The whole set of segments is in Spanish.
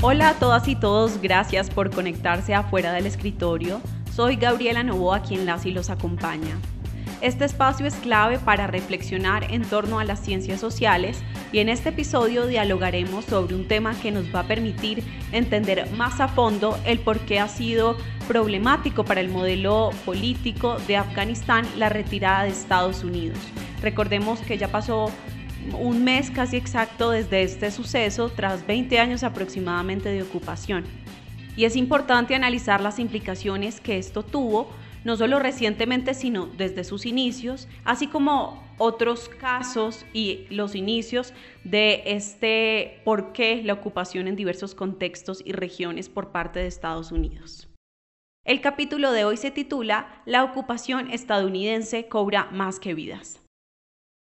Hola a todas y todos, gracias por conectarse afuera del escritorio. Soy Gabriela Novoa quien las y los acompaña. Este espacio es clave para reflexionar en torno a las ciencias sociales y en este episodio dialogaremos sobre un tema que nos va a permitir entender más a fondo el por qué ha sido problemático para el modelo político de Afganistán la retirada de Estados Unidos. Recordemos que ya pasó un mes casi exacto desde este suceso tras 20 años aproximadamente de ocupación. Y es importante analizar las implicaciones que esto tuvo, no solo recientemente, sino desde sus inicios, así como otros casos y los inicios de este por qué la ocupación en diversos contextos y regiones por parte de Estados Unidos. El capítulo de hoy se titula La ocupación estadounidense cobra más que vidas.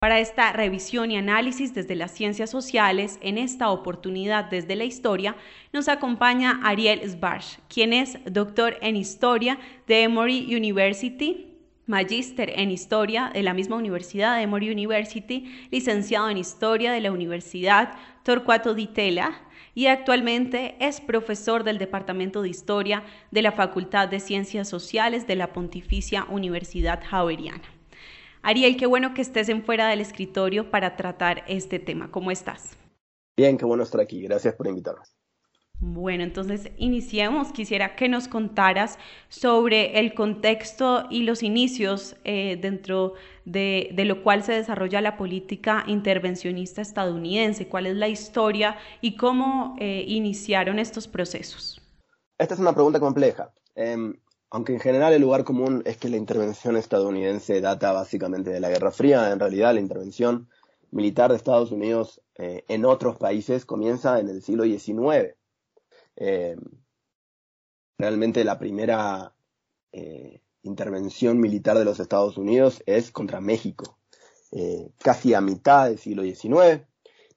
Para esta revisión y análisis desde las ciencias sociales, en esta oportunidad desde la historia, nos acompaña Ariel Sbarch, quien es doctor en historia de Emory University, magíster en historia de la misma universidad de Emory University, licenciado en historia de la Universidad Torcuato Di Tella y actualmente es profesor del Departamento de Historia de la Facultad de Ciencias Sociales de la Pontificia Universidad Javeriana. Ariel, qué bueno que estés en fuera del escritorio para tratar este tema. ¿Cómo estás? Bien, qué bueno estar aquí. Gracias por invitarnos. Bueno, entonces iniciemos. Quisiera que nos contaras sobre el contexto y los inicios eh, dentro de, lo cual se desarrolla la política intervencionista estadounidense. ¿Cuál es la historia y cómo eh, iniciaron estos procesos? Esta es una pregunta compleja. Em, aunque en general el lugar común es que la intervención estadounidense data básicamente de la Guerra Fría, en realidad la intervención militar de Estados Unidos eh, en otros países comienza en el siglo XIX. Eh, realmente la primera eh, intervención militar de los Estados Unidos es contra México, casi a mitad del siglo XIX,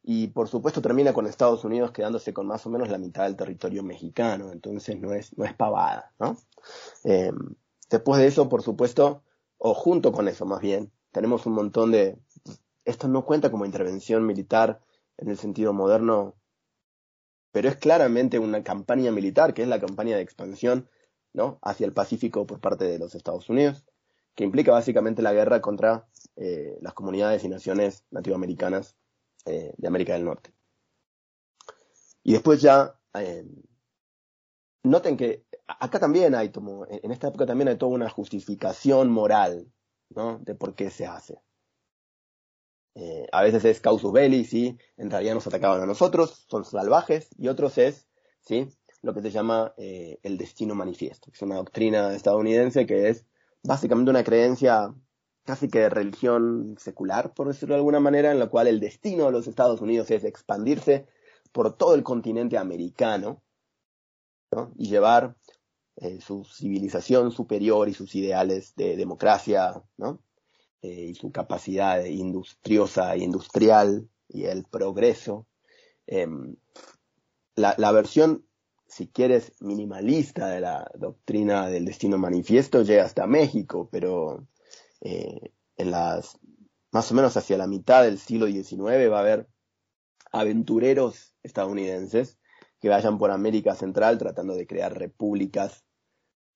y por supuesto termina con Estados Unidos quedándose con más o menos la mitad del territorio mexicano, entonces no es, no es pavada, ¿no? Eh, después de eso, por supuesto, o junto con eso más bien, tenemos un montón de... Esto no cuenta como intervención militar en el sentido moderno, pero es claramente una campaña militar, que es la campaña de expansión ¿no? hacia el Pacífico por parte de los Estados Unidos, que implica básicamente la guerra contra eh, las comunidades y naciones nativoamericanas eh, de América del Norte. Y después ya, noten que acá también hay, como, en esta época también hay toda una justificación moral. De por qué se hace. Eh, a veces es causus belli, ¿sí? En realidad nos atacaban a nosotros, son salvajes, y otros es, ¿sí? Lo que se llama eh, el destino manifiesto, es una doctrina estadounidense que es básicamente una creencia casi que de religión secular, por decirlo de alguna manera, en la cual el destino de los Estados Unidos es expandirse por todo el continente americano, y llevar eh, su civilización superior y sus ideales de democracia, ¿no? Eh, y su capacidad industriosa e industrial y el progreso. Em, la, la, versión, si quieres, minimalista de la doctrina del destino manifiesto llega hasta México, pero eh, en las, más o menos hacia la mitad del siglo XIX va a haber aventureros estadounidenses que vayan por América Central tratando de crear repúblicas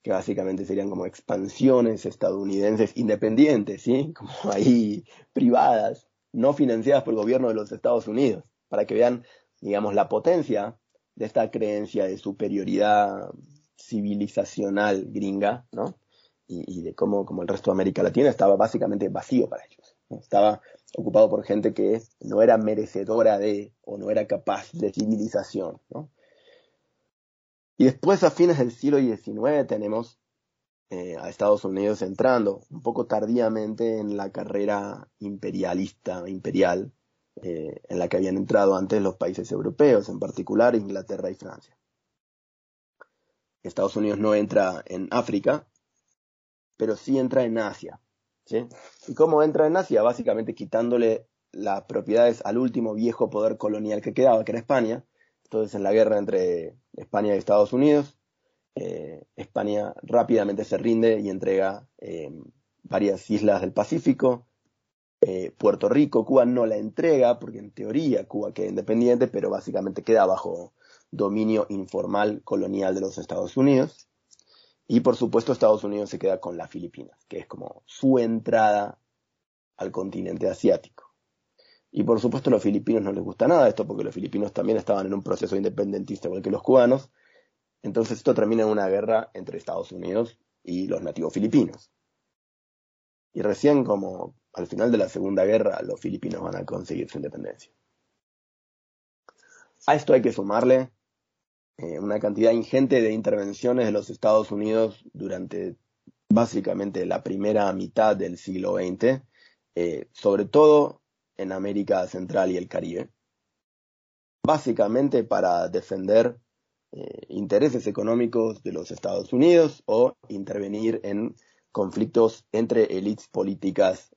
que básicamente serían como expansiones estadounidenses independientes, ¿sí? Como ahí privadas, no financiadas por el gobierno de los Estados Unidos, para que vean, digamos, la potencia de esta creencia de superioridad civilizacional gringa, ¿no? Y, de cómo como el resto de América Latina estaba básicamente vacío para ellos. Estaba ocupado por gente que no era merecedora de o no era capaz de civilización, ¿no? Y después, a fines del siglo XIX, tenemos eh, a Estados Unidos entrando un poco tardíamente en la carrera imperialista, imperial, eh, en la que habían entrado antes los países europeos, en particular Inglaterra y Francia. Estados Unidos no entra en África, pero sí entra en Asia. ¿Y cómo entra en Asia? Básicamente quitándole las propiedades al último viejo poder colonial que quedaba, que era España. Entonces, en la guerra entre España y Estados Unidos. Eh, España rápidamente se rinde y entrega eh, varias islas del Pacífico. Eh, Puerto Rico, Cuba no la entrega porque en teoría Cuba queda independiente, pero básicamente queda bajo, dominio informal colonial de los Estados Unidos. Y por supuesto Estados Unidos se queda con las Filipinas, que es como su entrada al continente asiático. Y por supuesto a los filipinos no les gusta nada esto, porque los filipinos también estaban en un proceso independentista igual que los cubanos. Entonces esto termina en una guerra entre Estados Unidos y los nativos filipinos. Y recién como al final de la Segunda Guerra los filipinos van a conseguir su independencia. A esto hay que sumarle eh, una cantidad ingente de intervenciones de los Estados Unidos durante básicamente la primera mitad del siglo XX, eh, sobre todo en América Central y el Caribe, básicamente para defender eh, intereses económicos de los Estados Unidos o intervenir en conflictos entre élites políticas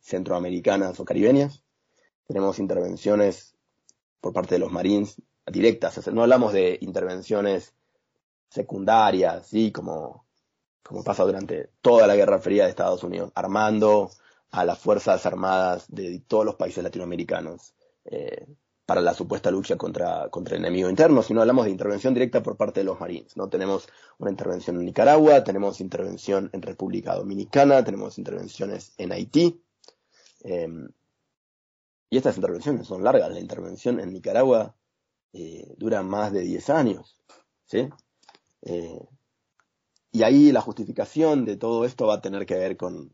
centroamericanas o caribeñas. Tenemos intervenciones por parte de los Marines directas, no hablamos de intervenciones secundarias, ¿sí? como, como pasa durante toda la Guerra Fría de Estados Unidos, armando a las Fuerzas Armadas de todos los países latinoamericanos eh, para la supuesta lucha contra, contra el enemigo interno, sino hablamos de intervención directa por parte de los Marines. ¿no? Tenemos una intervención en Nicaragua, tenemos intervención en República Dominicana, tenemos intervenciones en Haití. Em, y estas intervenciones son largas. La intervención en Nicaragua eh, dura más de 10 años. ¿sí? Eh, y ahí la justificación de todo esto va a tener que ver con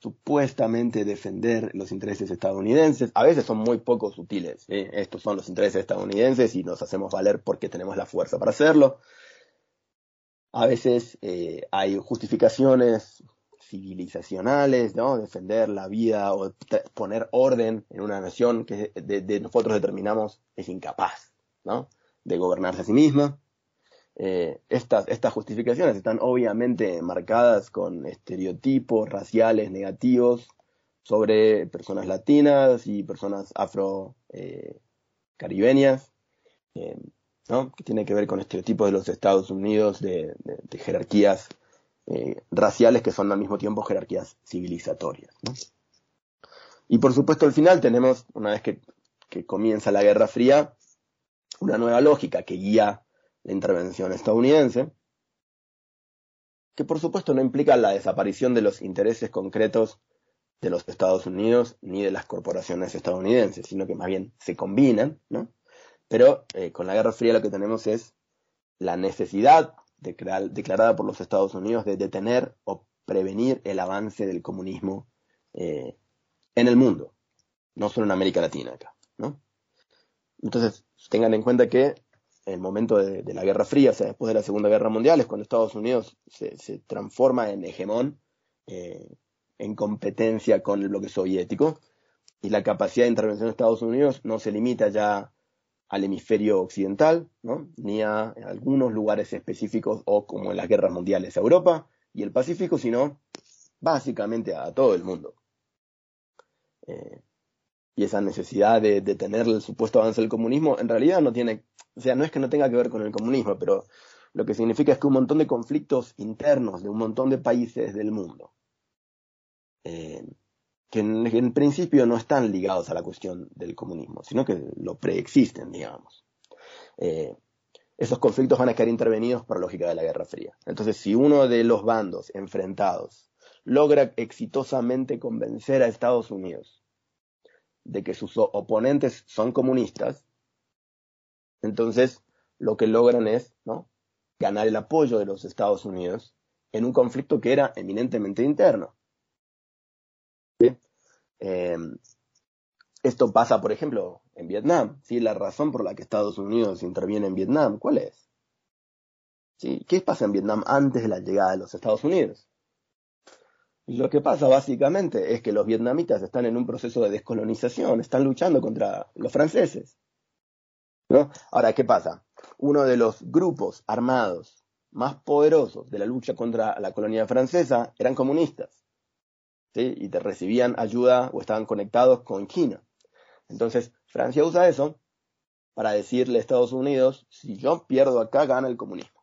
supuestamente defender los intereses estadounidenses. A veces son muy poco sutiles. Estos son los intereses estadounidenses y nos hacemos valer porque tenemos la fuerza para hacerlo. A veces hay justificaciones civilizacionales, ¿no? Defender la vida o poner orden en una nación que de, nosotros determinamos es incapaz, ¿no? De gobernarse a sí misma. Eh, estas, estas justificaciones están obviamente marcadas con estereotipos raciales negativos sobre personas latinas y personas afro eh, eh, ¿no? que tiene que ver con estereotipos de los Estados Unidos, de jerarquías raciales que son al mismo tiempo jerarquías civilizatorias. Y por supuesto al final tenemos, una vez que, comienza la Guerra Fría, una nueva lógica que guía la intervención estadounidense, que por supuesto no implica la desaparición de los intereses concretos de los Estados Unidos ni de las corporaciones estadounidenses, sino que más bien se combinan, ¿no? Pero eh, con la Guerra Fría lo que tenemos es la necesidad declarada por los Estados Unidos de detener o prevenir el avance del comunismo eh, en el mundo, no solo en América Latina acá, ¿no? Entonces, tengan en cuenta que en el momento de, la Guerra Fría, o sea, después de la Segunda Guerra Mundial, es cuando Estados Unidos se, transforma en hegemón, eh, en competencia con el bloque soviético, y la capacidad de intervención de Estados Unidos no se limita ya al hemisferio occidental, ¿no? ni a algunos lugares específicos o como en las guerras mundiales a Europa y el Pacífico, sino básicamente a todo el mundo. Eh, y esa necesidad de detener el supuesto avance del comunismo en realidad no tiene, o sea, no es que no tenga que ver con el comunismo, pero lo que significa es que un montón de conflictos internos de un montón de países del mundo eh, que en, principio no están ligados a la cuestión del comunismo, sino que lo preexisten, digamos. Eh, esos conflictos van a quedar intervenidos por la lógica de la Guerra Fría. Entonces, si uno de los bandos enfrentados logra exitosamente convencer a Estados Unidos de que sus oponentes son comunistas, entonces lo que logran es ¿no? ganar el apoyo de los Estados Unidos en un conflicto que era eminentemente interno. Em, esto pasa, por ejemplo, en Vietnam. ¿sí? La razón por la que Estados Unidos interviene en Vietnam, ¿cuál es? ¿Sí? ¿Qué pasa en Vietnam antes de la llegada de los Estados Unidos? Lo que pasa básicamente es que los vietnamitas están en un proceso de descolonización, están luchando contra los franceses. ¿No? Ahora, ¿qué pasa? Uno de los grupos armados más poderosos de la lucha contra la colonia francesa eran comunistas y te recibían ayuda o estaban conectados con China. Entonces, Francia usa eso para decirle a Estados Unidos, si yo pierdo acá, gana el comunismo.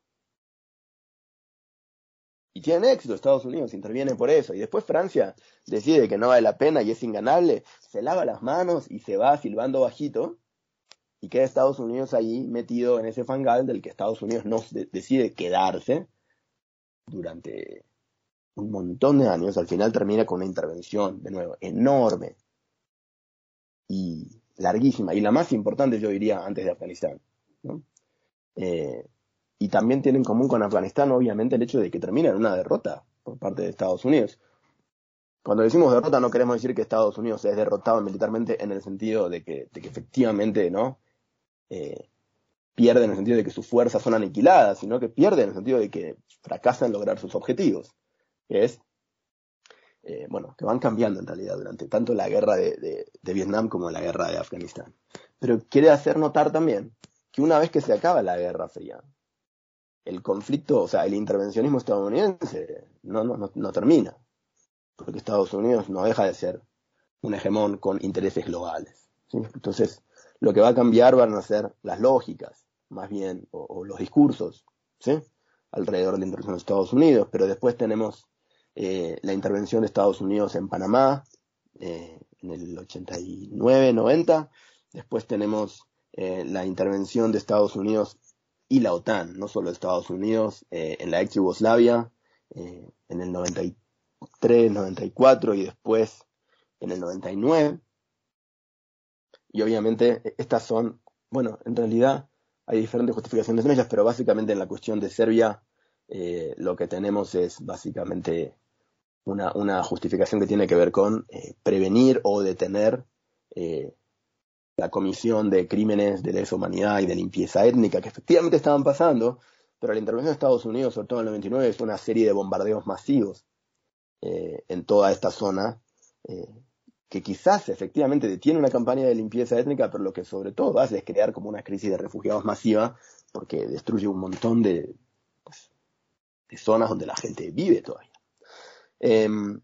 Y tienen éxito, Estados Unidos interviene por eso. Y después Francia decide que no vale la pena y es inganable, se lava las manos y se va silbando bajito y queda Estados Unidos ahí metido en ese fangal del que Estados Unidos no decide quedarse durante un montón de años, al final termina con una intervención, de nuevo, enorme y larguísima, y la más importante yo diría antes de Afganistán. Eh, y también tiene en común con Afganistán, obviamente, el hecho de que termina en una derrota por parte de Estados Unidos. Cuando decimos derrota no queremos decir que Estados Unidos es derrotado militarmente en el sentido de que, de que efectivamente no eh, pierde en el sentido de que sus fuerzas son aniquiladas, sino que pierde en el sentido de que fracasa en lograr sus objetivos, que es, eh, bueno, que van cambiando en realidad durante tanto la guerra de, Vietnam como la guerra de Afganistán. Pero quiere hacer notar también que una vez que se acaba la Guerra Fría, el conflicto, o sea, el intervencionismo estadounidense no, no, no termina, porque Estados Unidos no deja de ser un hegemón con intereses globales. Entonces, lo que va a cambiar van a ser las lógicas, más bien, o, los discursos, ¿sí? alrededor de la intervención de Estados Unidos, pero después tenemos eh, la intervención de Estados Unidos en Panamá eh, en el 89-90, después tenemos eh, la intervención de Estados Unidos y la OTAN, no solo Estados Unidos, en la ex Yugoslavia en el 93, 94 y después en el 99. Y obviamente e, estas son, bueno, en realidad hay diferentes justificaciones en ellas, pero básicamente en la cuestión de Serbia eh, lo que tenemos es básicamente una, una, justificación que tiene que ver con eh, prevenir o detener eh, la comisión de crímenes de lesa humanidad y de limpieza étnica que efectivamente estaban pasando, pero la intervención de Estados Unidos, sobre todo en el 99, es una serie de bombardeos masivos en toda esta zona que quizás efectivamente detiene una campaña de limpieza étnica, pero lo que sobre todo hace es crear como una crisis de refugiados masiva, porque destruye un montón de, pues, zonas donde la gente vive todavía. Em,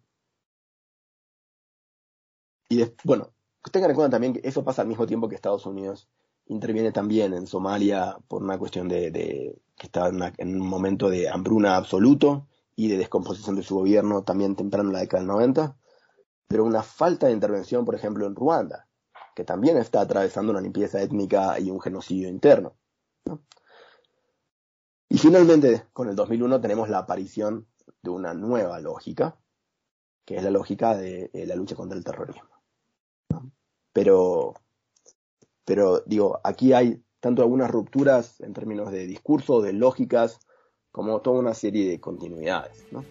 y bueno, tengan en cuenta también que eso pasa al mismo tiempo que Estados Unidos interviene también en Somalia por una cuestión de, que está en, en, un momento de hambruna absoluto y de descomposición de su gobierno también temprano en la década del 90 pero una falta de intervención, por ejemplo, en Ruanda, que también está atravesando una limpieza étnica y un genocidio interno. Y finalmente, con el 2001 tenemos la aparición de una nueva lógica, que es la lógica de, la lucha contra el terrorismo. Pero, pero digo, aquí hay tanto algunas rupturas en términos de discurso, de lógicas, como toda una serie de continuidades. ¿no?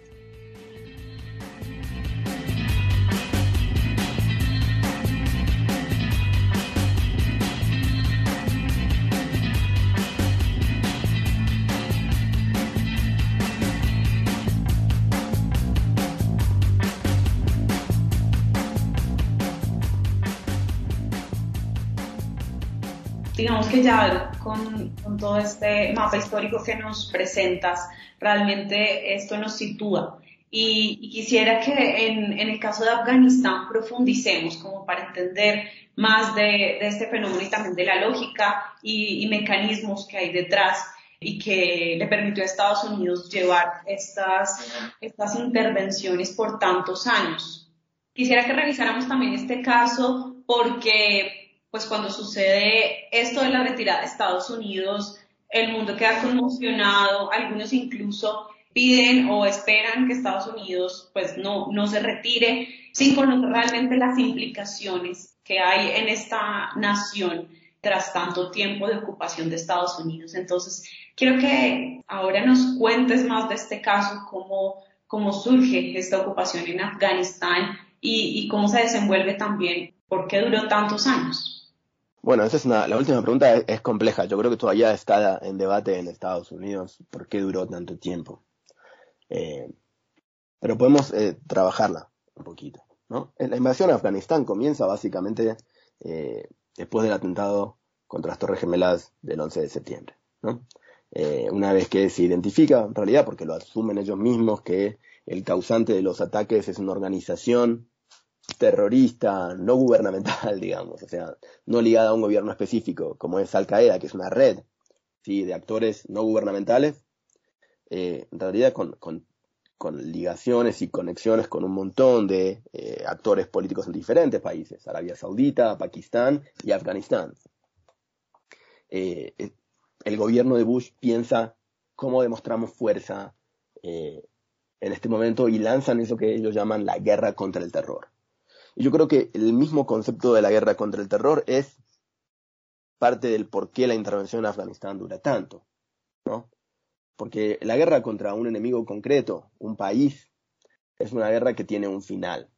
Digamos que ya con, todo este mapa histórico que nos presentas, realmente esto nos sitúa. Y, quisiera que en, el caso de Afganistán profundicemos como para entender más de, este fenómeno y también de la lógica y, mecanismos que hay detrás y que le permitió a Estados Unidos llevar estas, estas intervenciones por tantos años. Quisiera que revisáramos también este caso porque pues cuando sucede esto de la retirada de Estados Unidos, el mundo queda conmocionado, algunos incluso piden o esperan que Estados Unidos pues no, no se retire sin conocer realmente las implicaciones que hay en esta nación tras tanto tiempo de ocupación de Estados Unidos. Entonces, quiero que ahora nos cuentes más de este caso, cómo, cómo surge esta ocupación en Afganistán y, y cómo se desenvuelve también, por qué duró tantos años. Bueno, esa es una, la última pregunta es, compleja. Yo creo que todavía está en debate en Estados Unidos por qué duró tanto tiempo. Eh, pero podemos eh, trabajarla un poquito. ¿no? La invasión a Afganistán comienza básicamente eh, después del atentado contra las Torres Gemelas del 11 de septiembre. una vez que se identifica, en realidad, porque lo asumen ellos mismos, que el causante de los ataques es una organización terrorista no gubernamental, digamos, o sea, no ligada a un gobierno específico, como es Al Qaeda, que es una red ¿sí? de actores no gubernamentales, eh, en realidad con, con, ligaciones y conexiones con un montón de eh, actores políticos en diferentes países, Arabia Saudita, Pakistán y Afganistán. eh, el gobierno de Bush piensa cómo demostramos fuerza en este momento y lanzan eso que ellos llaman la guerra contra el terror. Y yo creo que el mismo concepto de la guerra contra el terror es parte del por qué la intervención en Afganistán dura tanto, ¿no? Porque la guerra contra un enemigo concreto, un país, es una guerra que tiene un final.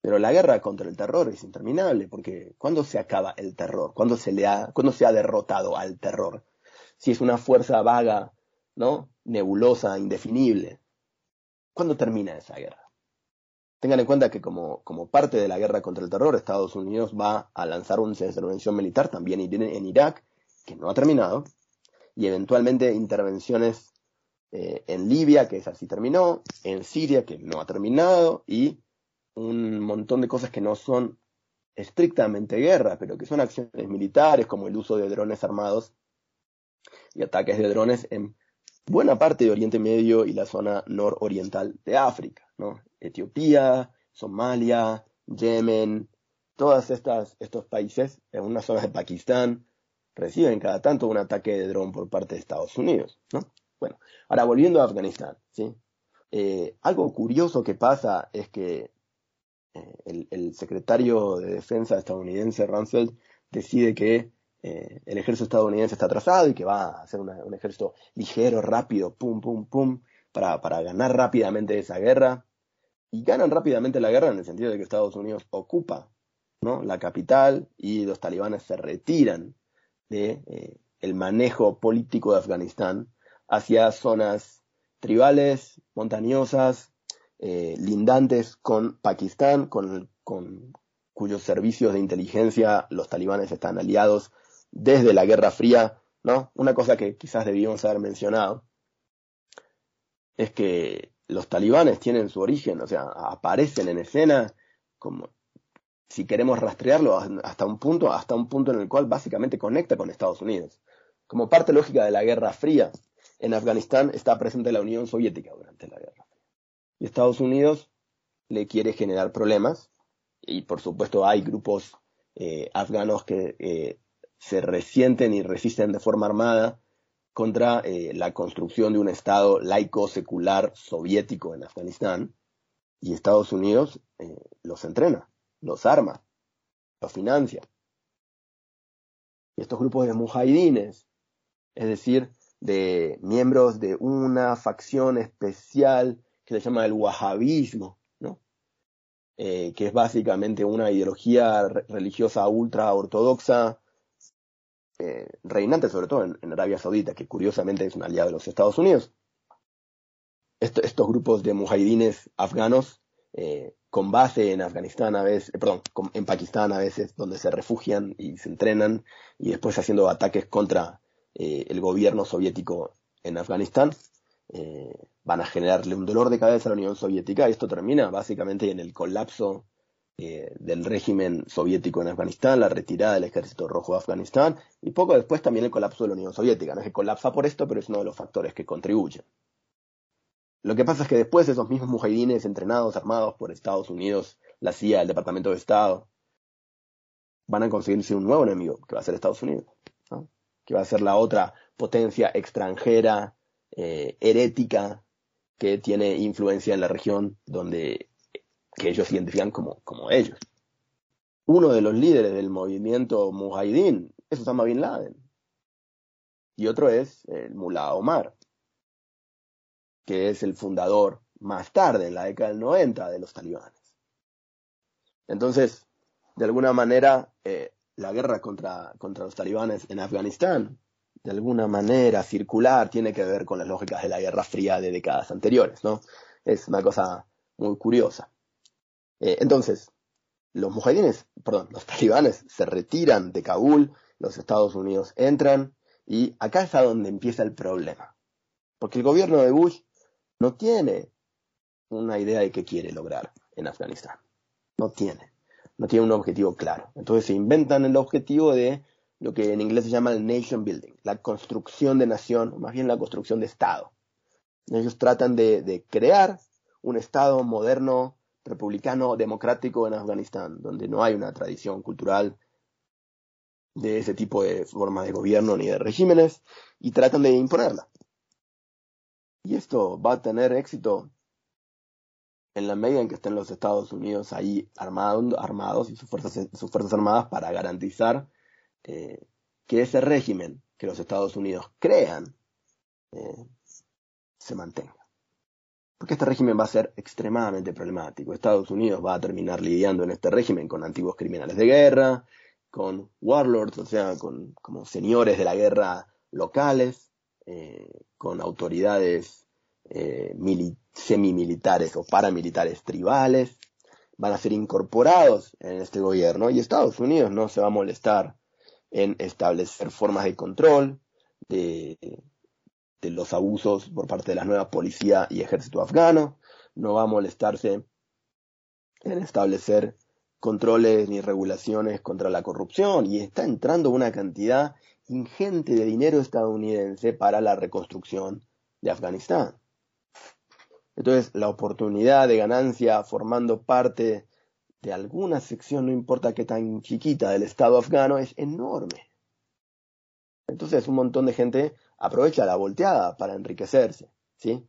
Pero la guerra contra el terror es interminable, porque ¿cuándo se acaba el terror? ¿Cuándo se, le ha, ¿cuándo se ha derrotado al terror? Si es una fuerza vaga, ¿no? Nebulosa, indefinible. ¿Cuándo termina esa guerra? Tengan en cuenta que como, como parte de la guerra contra el terror, Estados Unidos va a lanzar una intervención militar también en Irak, que no ha terminado, y eventualmente intervenciones eh, en Libia, que es así terminó, en Siria, que no ha terminado, y un montón de cosas que no son estrictamente guerra, pero que son acciones militares, como el uso de drones armados y ataques de drones en buena parte de Oriente Medio y la zona nororiental de África, ¿no? Etiopía, Somalia, Yemen, todas estas estos países, en unas zonas de Pakistán, reciben cada tanto un ataque de dron por parte de Estados Unidos, ¿no? Bueno, ahora volviendo a Afganistán, ¿sí? Eh, algo curioso que pasa es que eh, el, secretario de Defensa estadounidense, Rumsfeld, decide que eh, el ejército estadounidense está atrasado y que va a hacer un ejército ligero, rápido, pum, pum, pum, para, para ganar rápidamente esa guerra. Y ganan rápidamente la guerra en el sentido de que Estados Unidos ocupa ¿no? la capital y los talibanes se retiran de el manejo político de Afganistán hacia zonas tribales, montañosas, eh, lindantes con Pakistán, con, cuyos servicios de inteligencia los talibanes están aliados desde la Guerra Fría, ¿no? Una cosa que quizás debíamos haber mencionado es que los talibanes tienen su origen, o sea, aparecen en escena como si queremos rastrearlo hasta un punto, hasta un punto en el cual básicamente conecta con Estados Unidos. Como parte lógica de la Guerra Fría, en Afganistán está presente la Unión Soviética durante la guerra. Y Estados Unidos le quiere generar problemas y por supuesto hay grupos eh, afganos que eh, se resienten y resisten de forma armada contra eh, la construcción de un Estado laico, secular, soviético en Afganistán. Y Estados Unidos los entrena, los arma, los financia. Y estos grupos de mujahidines, es decir, de miembros de una facción especial que se llama el wahhabismo, ¿no? Eh, que es básicamente una ideología religiosa ultra ortodoxa, eh, reinante sobre todo en, Arabia Saudita, que curiosamente es un aliado de los Estados Unidos. estos grupos de mujahidines afganos eh, con base en Afganistán a veces, perdón, en Pakistán a veces, donde se refugian y se entrenan y después haciendo ataques contra eh, el gobierno soviético en Afganistán. Eh, van a generarle un dolor de cabeza a la Unión Soviética y esto termina básicamente en el colapso eh, del régimen soviético en Afganistán, la retirada del ejército rojo de Afganistán y poco después también el colapso de la Unión Soviética. No es que colapsa por esto, pero es uno de los factores que contribuyen. Lo que pasa es que después esos mismos mujahidines entrenados, armados por Estados Unidos, la CIA, el Departamento de Estado, van a conseguirse un nuevo enemigo, que va a ser Estados Unidos que va a ser la otra potencia extranjera, eh, herética, que tiene influencia en la región donde que ellos identifican como, como ellos. Uno de los líderes del movimiento Mujahideen es Osama Bin Laden. Y otro es el Mullah Omar, que es el fundador más tarde, en la década del 90, de los talibanes. Entonces, de alguna manera, eh, la guerra contra, contra los talibanes en Afganistán, de alguna manera circular, tiene que ver con las lógicas de la Guerra Fría de décadas anteriores, ¿no? Es una cosa muy curiosa. Eh, entonces, los mujahidines, perdón, los talibanes se retiran de Kabul, los Estados Unidos entran, y acá es a donde empieza el problema. Porque el gobierno de Bush no tiene una idea de qué quiere lograr en Afganistán. No tiene no tiene un objetivo claro. Entonces se inventan el objetivo de lo que en inglés se llama el nation building, la construcción de nación, o más bien la construcción de Estado. Ellos tratan de, crear un Estado moderno, republicano, democrático en Afganistán, donde no hay una tradición cultural de ese tipo de formas de gobierno ni de regímenes y tratan de imponerla. Y esto va a tener éxito en la medida en que estén los Estados Unidos ahí armados y sus fuerzas, sus fuerzas armadas para garantizar eh, que ese régimen que los Estados Unidos crean eh, se mantenga. Porque este régimen va a ser extremadamente problemático. Estados Unidos va a terminar lidiando en este régimen con antiguos criminales de guerra, con warlords, o sea, con como señores de la guerra locales, eh, con autoridades eh, semimilitares o paramilitares tribales, van a ser incorporados en este gobierno y Estados Unidos no se va a molestar en establecer formas de control de, los abusos por parte de la nueva policía y ejército afgano, no va a molestarse en establecer controles ni regulaciones contra la corrupción y está entrando una cantidad ingente de dinero estadounidense para la reconstrucción de Afganistán. Entonces, la oportunidad de ganancia formando parte de alguna sección, no importa qué tan chiquita, del Estado afgano, es enorme. Entonces, un montón de gente aprovecha la volteada para enriquecerse, ¿sí?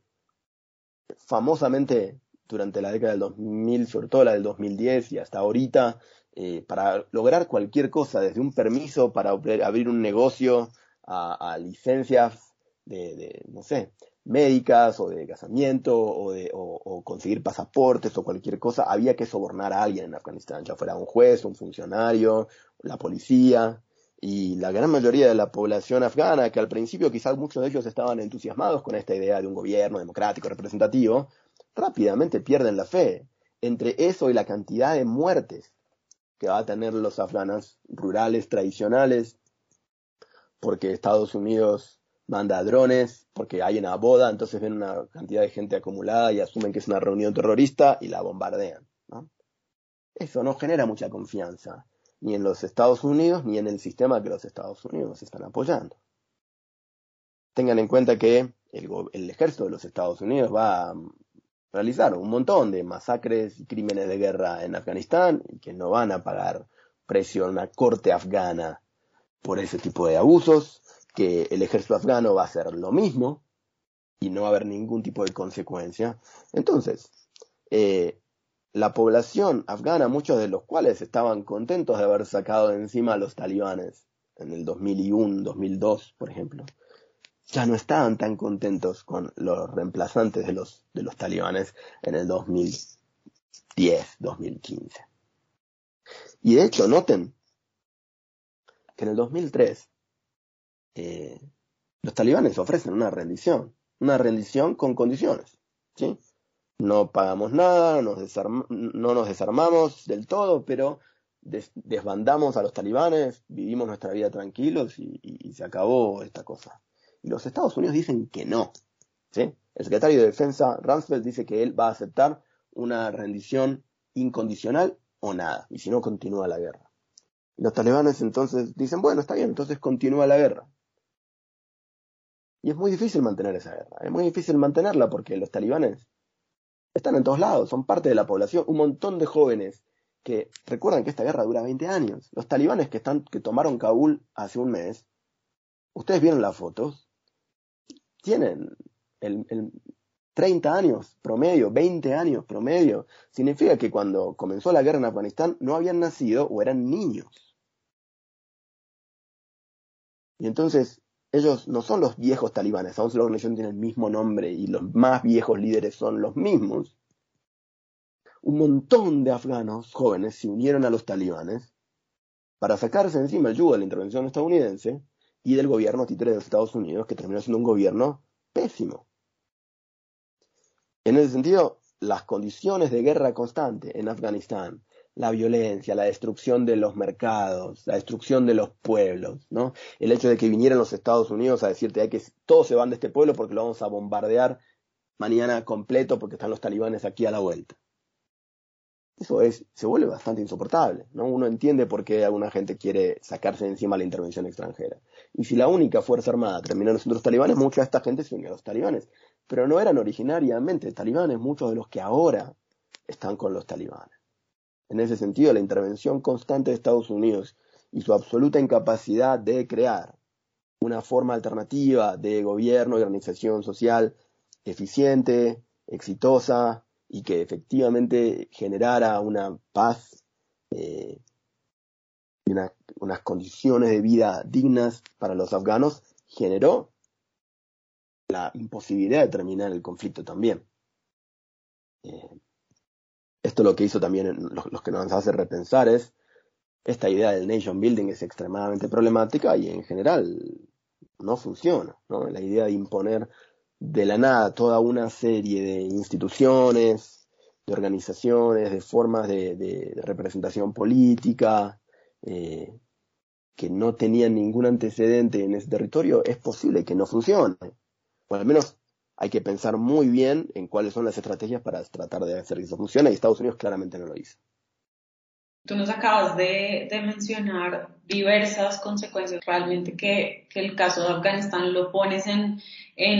Famosamente, durante la década del 2000, sobre todo la del 2010 y hasta ahorita, eh, para lograr cualquier cosa, desde un permiso para abrir un negocio a, licencias de, no sé, médicas o de casamiento o, de, o, conseguir pasaportes o cualquier cosa, había que sobornar a alguien en Afganistán, ya fuera un juez, un funcionario, la policía. Y la gran mayoría de la población afgana, que al principio quizás muchos de ellos estaban entusiasmados con esta idea de un gobierno democrático representativo, rápidamente pierden la fe. Entre eso y la cantidad de muertes que va a tener los afganos rurales tradicionales, porque Estados Unidos manda drones, porque hay una boda, entonces ven una cantidad de gente acumulada y asumen que es una reunión terrorista y la bombardean. Eso no genera mucha confianza, ni en los Estados Unidos, ni en el sistema que los Estados Unidos están apoyando. Tengan en cuenta que el, ejército de los Estados Unidos va a realizar un montón de masacres y crímenes de guerra en Afganistán y que no van a pagar precio a una corte afgana por ese tipo de abusos, que el ejército afgano va a hacer lo mismo y no va a haber ningún tipo de consecuencia. Entonces, eh, la población afgana, muchos de los cuales estaban contentos de haber sacado de encima a los talibanes en el 2001, 2002, por ejemplo, ya no estaban tan contentos con los reemplazantes de los, de los talibanes en el 2010, 2015. Y de hecho, noten que en el 2003 eh, los talibanes ofrecen una rendición, una rendición con condiciones, ¿sí? No pagamos nada, no nos desarmamos del todo, pero desbandamos a los talibanes, vivimos nuestra vida tranquilos y se acabó esta cosa los Estados Unidos dicen que no. El secretario de Defensa, Rumsfeld, dice que él va a aceptar una rendición incondicional o nada, y si no, continúa la guerra. los talibanes entonces dicen, bueno, está bien, entonces continúa la guerra. Y es muy difícil mantener esa guerra, es muy difícil mantenerla porque los talibanes están en todos lados, son parte de la población, un montón de jóvenes que recuerdan que esta guerra dura 20 años. Los talibanes que, están, que tomaron Kabul hace un mes, ustedes vieron las fotos, tienen el, 30 años promedio, 20 años promedio. Significa que cuando comenzó la guerra en Afganistán no habían nacido o eran niños. Y entonces ellos no son los viejos talibanes, aún si la organización tiene el mismo nombre y los más viejos líderes son los mismos. Un montón de afganos jóvenes se unieron a los talibanes para sacarse encima el yugo de la intervención estadounidense y del gobierno títere de los Estados Unidos, que terminó siendo un gobierno pésimo. En ese sentido, las condiciones de guerra constante en Afganistán, la violencia, la destrucción de los mercados, la destrucción de los pueblos, ¿no? El hecho de que vinieran los Estados Unidos a decirte que todos se van de este pueblo porque lo vamos a bombardear mañana completo porque están los talibanes aquí a la vuelta eso es, se vuelve bastante insoportable, ¿no? Uno entiende por qué alguna gente quiere sacarse de encima la intervención extranjera. Y si la única fuerza armada terminó en los talibanes, mucha de esta gente se unió a los talibanes. Pero no eran originariamente talibanes muchos de los que ahora están con los talibanes. En ese sentido, la intervención constante de Estados Unidos y su absoluta incapacidad de crear una forma alternativa de gobierno y organización social eficiente, exitosa y que efectivamente generara una paz eh, y unas condiciones de vida dignas para los afganos, generó la imposibilidad de terminar el conflicto también. Eh, esto lo que hizo también lo, que nos hace repensar es esta idea del nation building es extremadamente problemática y en general no funciona, ¿no? La idea de imponer de la nada toda una serie de instituciones, de organizaciones, de formas de, representación política, eh, que no tenían ningún antecedente en ese territorio, es posible que no funcione. O al menos hay que pensar muy bien en cuáles son las estrategias para tratar de hacer que eso funcione y Estados Unidos claramente no lo hizo. Tú nos acabas de, mencionar diversas consecuencias realmente que, el caso de Afganistán lo pones en,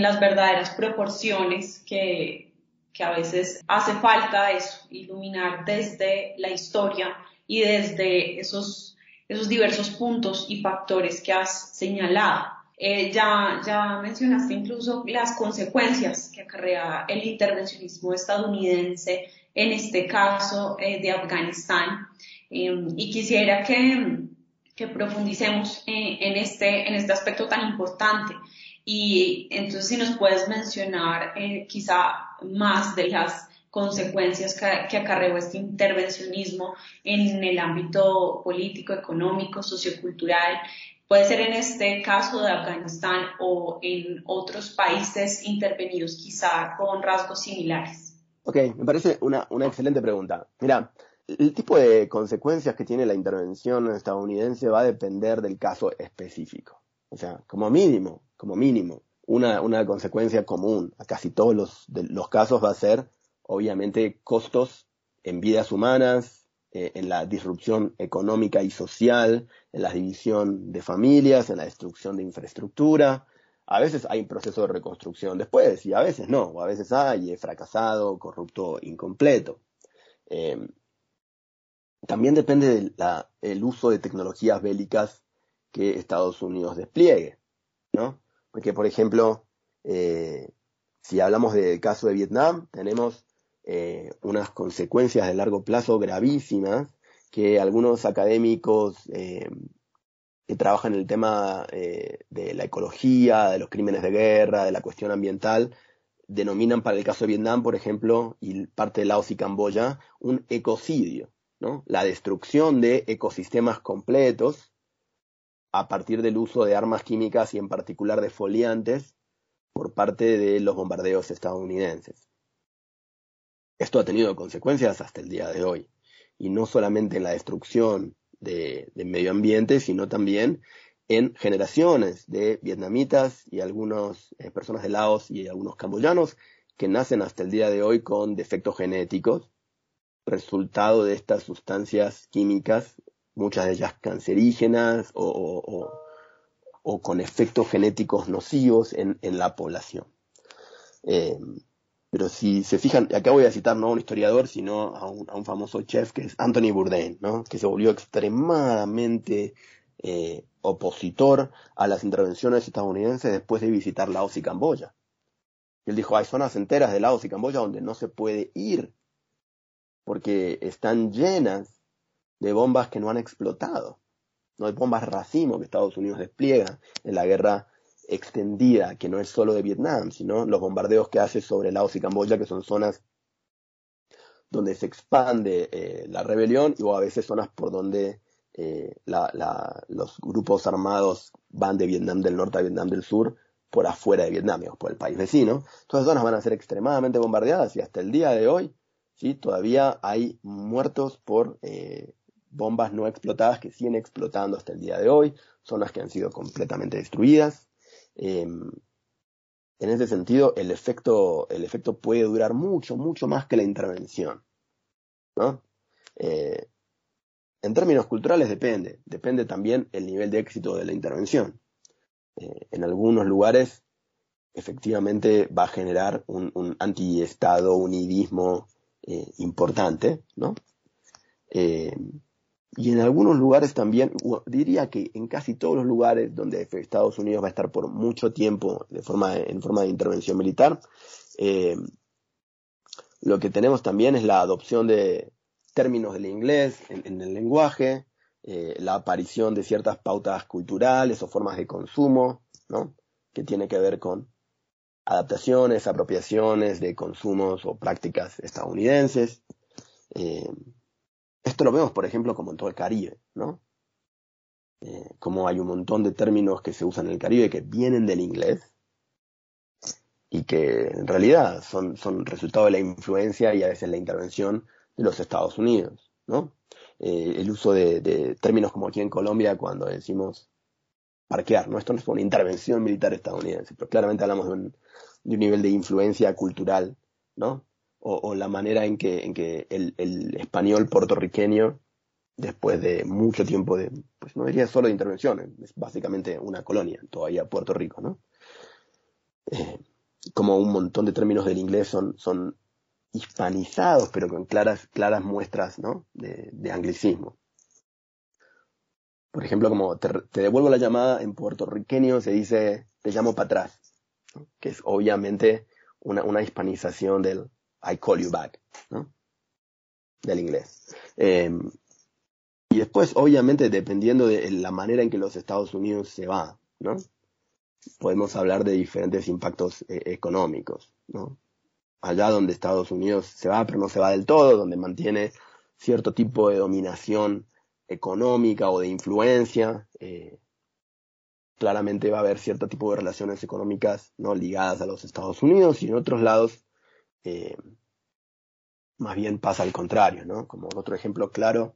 las verdaderas proporciones que, que a veces hace falta eso, iluminar desde la historia y desde esos, esos diversos puntos y factores que has señalado. Eh, ya, ya mencionaste incluso las consecuencias que acarrea el intervencionismo estadounidense en este caso eh, de Afganistán. Em, y quisiera que, profundicemos eh, en, este, en este aspecto tan importante. Y entonces si nos puedes mencionar quizá más de las consecuencias que, que, acarreó este intervencionismo en el ámbito político, económico, sociocultural Puede ser en este caso de Afganistán o en otros países intervenidos quizá con rasgos similares. Ok, me parece una, una excelente pregunta. Mira, el tipo de consecuencias que tiene la intervención estadounidense va a depender del caso específico. O sea, como mínimo, como mínimo, una, una consecuencia común a casi todos los, los casos va a ser, obviamente, costos en vidas humanas, eh, en la disrupción económica y social, en la división de familias, en la destrucción de infraestructura. A veces hay un proceso de reconstrucción después y a veces no, o a veces hay fracasado, corrupto, incompleto. Em, también depende del uso de tecnologías bélicas que Estados Unidos despliegue, ¿no? Porque, por ejemplo, eh, si hablamos del caso de Vietnam, tenemos eh, unas consecuencias de largo plazo gravísimas que algunos académicos eh, que trabajan el tema eh, de la ecología, de los crímenes de guerra, de la cuestión ambiental, denominan para el caso de Vietnam, por ejemplo, y parte de Laos y Camboya, un ecocidio, ¿no? La destrucción de ecosistemas completos a partir del uso de armas químicas y en particular de foliantes por parte de los bombardeos estadounidenses. Esto ha tenido consecuencias hasta el día de hoy, y no solamente en la destrucción de, medio ambiente, sino también en generaciones de vietnamitas y algunas eh, personas de Laos y algunos camboyanos que nacen hasta el día de hoy con defectos genéticos, resultado de estas sustancias químicas, muchas de ellas cancerígenas o, con efectos genéticos nocivos en, la población. Eh, pero si se fijan, acá voy a citar no a un historiador, sino a un, famoso chef que es Anthony Bourdain, ¿no? que se volvió extremadamente eh, opositor a las intervenciones estadounidenses después de visitar Laos y Camboya. él dijo, hay zonas enteras de Laos y Camboya donde no se puede ir, porque están llenas de bombas que no han explotado. No hay bombas racimo que Estados Unidos despliega en la guerra extendida, que no es solo de Vietnam, sino los bombardeos que hace sobre Laos y Camboya, que son zonas donde se expande eh, la rebelión, o a veces zonas por donde eh, los grupos armados van de Vietnam del norte a Vietnam del sur, por afuera de Vietnam, por el país vecino. Todas esas zonas van a ser extremadamente bombardeadas y hasta el día de hoy, ¿sí? todavía hay muertos por eh, bombas no explotadas que siguen explotando hasta el día de hoy, zonas que han sido completamente destruidas. Em, en ese sentido, el efecto, el efecto puede durar mucho, mucho más que la intervención. Eh, en términos culturales depende, depende también el nivel de éxito de la intervención. Eh, en algunos lugares efectivamente va a generar un, un anti-estado, unidismo eh, importante, ¿no? Y en algunos lugares también, diría que en casi todos los lugares donde Estados Unidos va a estar por mucho tiempo de forma, en forma de intervención militar, eh, lo que tenemos también es la adopción de términos del inglés en, el lenguaje, eh, la aparición de ciertas pautas culturales o formas de consumo, ¿no? que tiene que ver con adaptaciones, apropiaciones de consumos o prácticas estadounidenses. Eh, esto lo vemos, por ejemplo, como en todo el Caribe, ¿no? Eh, como hay un montón de términos que se usan en el Caribe que vienen del inglés y que en realidad son, son resultado de la influencia y a veces la intervención de los Estados Unidos, ¿no? Eh, el uso de, términos como aquí en Colombia cuando decimos parquear, ¿no? Esto no es una intervención militar estadounidense, pero claramente hablamos de un, de un nivel de influencia cultural, ¿no? O, la manera en que, en que el, español puertorriqueño, después de mucho tiempo de, pues no diría solo de intervención, es básicamente una colonia, todavía Puerto Rico, ¿no? Eh, como un montón de términos del inglés son, son hispanizados, pero con claras, claras muestras ¿no? de, de anglicismo. Por ejemplo, como te, devuelvo la llamada en puertorriqueño se dice te llamo para atrás, que es obviamente una, una hispanización del, I call you back, ¿no? Del inglés. Em, y después, obviamente, dependiendo de la manera en que los Estados Unidos se va, ¿no? Podemos hablar de diferentes impactos eh, económicos, ¿no? Allá donde Estados Unidos se va, pero no se va del todo, donde mantiene cierto tipo de dominación económica o de influencia, eh, claramente va a haber cierto tipo de relaciones económicas no ligadas a los Estados Unidos y en otros lados eh, más bien pasa al contrario, ¿no? Como otro ejemplo claro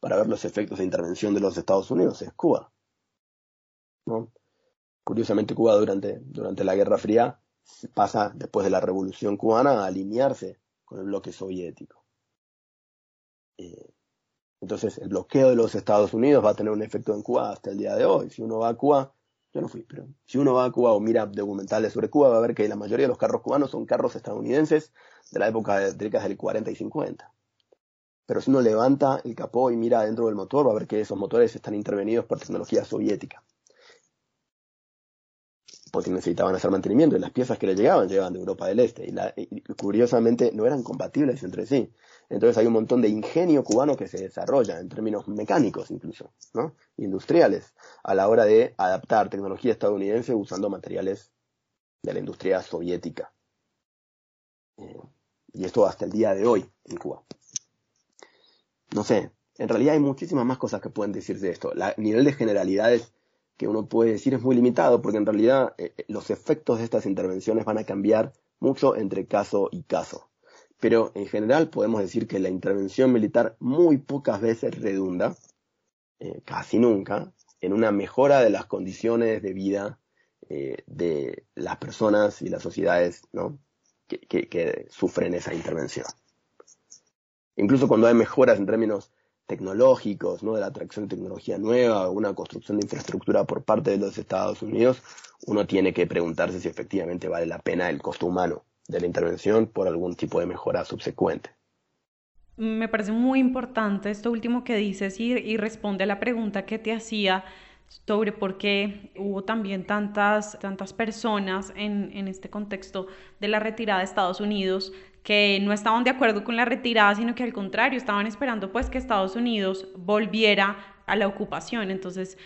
para ver los efectos de intervención de los Estados Unidos es Cuba. ¿no? Curiosamente Cuba durante, durante la Guerra Fría pasa después de la Revolución Cubana a alinearse con el bloque soviético. Eh, entonces el bloqueo de los Estados Unidos va a tener un efecto en Cuba hasta el día de hoy. Si uno va a Cuba, yo no fui, pero si uno va a Cuba o mira documentales sobre Cuba, va a ver que la mayoría de los carros cubanos son carros estadounidenses de la época de décadas del 40 y 50. Pero si uno levanta el capó y mira dentro del motor, va a ver que esos motores están intervenidos por tecnología soviética. Porque necesitaban hacer mantenimiento y las piezas que le llegaban llegaban de Europa del Este. y curiosamente no eran compatibles entre sí. Entonces hay un montón de ingenio cubano que se desarrolla en términos mecánicos incluso, ¿no? Industriales, a la hora de adaptar tecnología estadounidense usando materiales de la industria soviética. Eh, y esto hasta el día de hoy en Cuba. No sé, en realidad hay muchísimas más cosas que pueden decirse de esto. El nivel de generalidades que uno puede decir es muy limitado porque en realidad eh, eh, los efectos de estas intervenciones van a cambiar mucho entre caso y caso pero en general podemos decir que la intervención militar muy pocas veces redunda, eh, casi nunca, en una mejora de las condiciones de vida de las personas y las sociedades que, que, sufren esa intervención. Incluso cuando hay mejoras en términos tecnológicos, ¿no? de la atracción de tecnología nueva, una construcción de infraestructura por parte de los Estados Unidos, uno tiene que preguntarse si efectivamente vale la pena el costo humano de la intervención por algún tipo de mejora subsecuente. Me parece muy importante esto último que dices y, responde a la pregunta que te hacía sobre por qué hubo también tantas, tantas personas en, en, este contexto de la retirada de Estados Unidos que no estaban de acuerdo con la retirada, sino que al contrario, estaban esperando pues que Estados Unidos volviera a la ocupación. Entonces,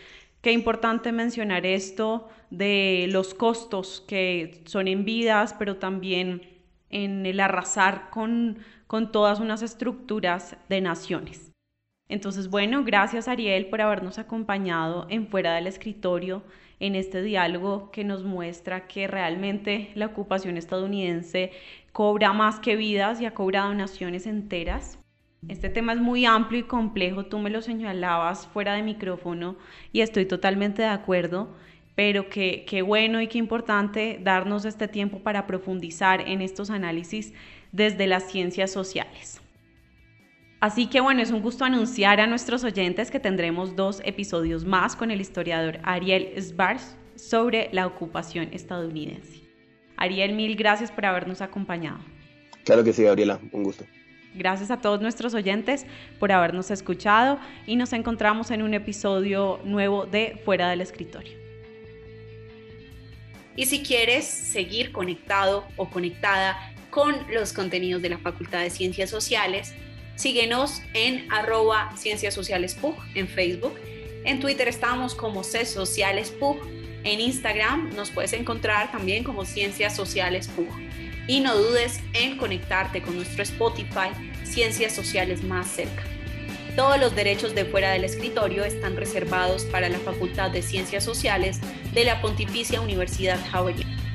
Qué importante mencionar esto de los costos que son en vidas, pero también en el arrasar con, con todas unas estructuras de naciones. Entonces, bueno, gracias Ariel por habernos acompañado en Fuera del Escritorio en este diálogo que nos muestra que realmente la ocupación estadounidense cobra más que vidas y ha cobrado naciones enteras. Este tema es muy amplio y complejo, tú me lo señalabas fuera de micrófono y estoy totalmente de acuerdo, pero qué, qué bueno y qué importante darnos este tiempo para profundizar en estos análisis desde las ciencias sociales. Así que bueno, es un gusto anunciar a nuestros oyentes que tendremos dos episodios más con el historiador Ariel Sbars sobre la ocupación estadounidense. Ariel, mil gracias por habernos acompañado. Claro que sí, Gabriela, un gusto. Gracias a todos nuestros oyentes por habernos escuchado y nos encontramos en un episodio nuevo de Fuera del Escritorio. Y si quieres seguir conectado o conectada con los contenidos de la Facultad de Ciencias Sociales, síguenos en arroba Ciencias Sociales PUG en Facebook. En Twitter estamos como C Sociales PUG. En Instagram nos puedes encontrar también como Ciencias Sociales PUG y no dudes en conectarte con nuestro Spotify Ciencias Sociales más cerca. Todos los derechos de fuera del escritorio están reservados para la Facultad de Ciencias Sociales de la Pontificia Universidad Javeriana.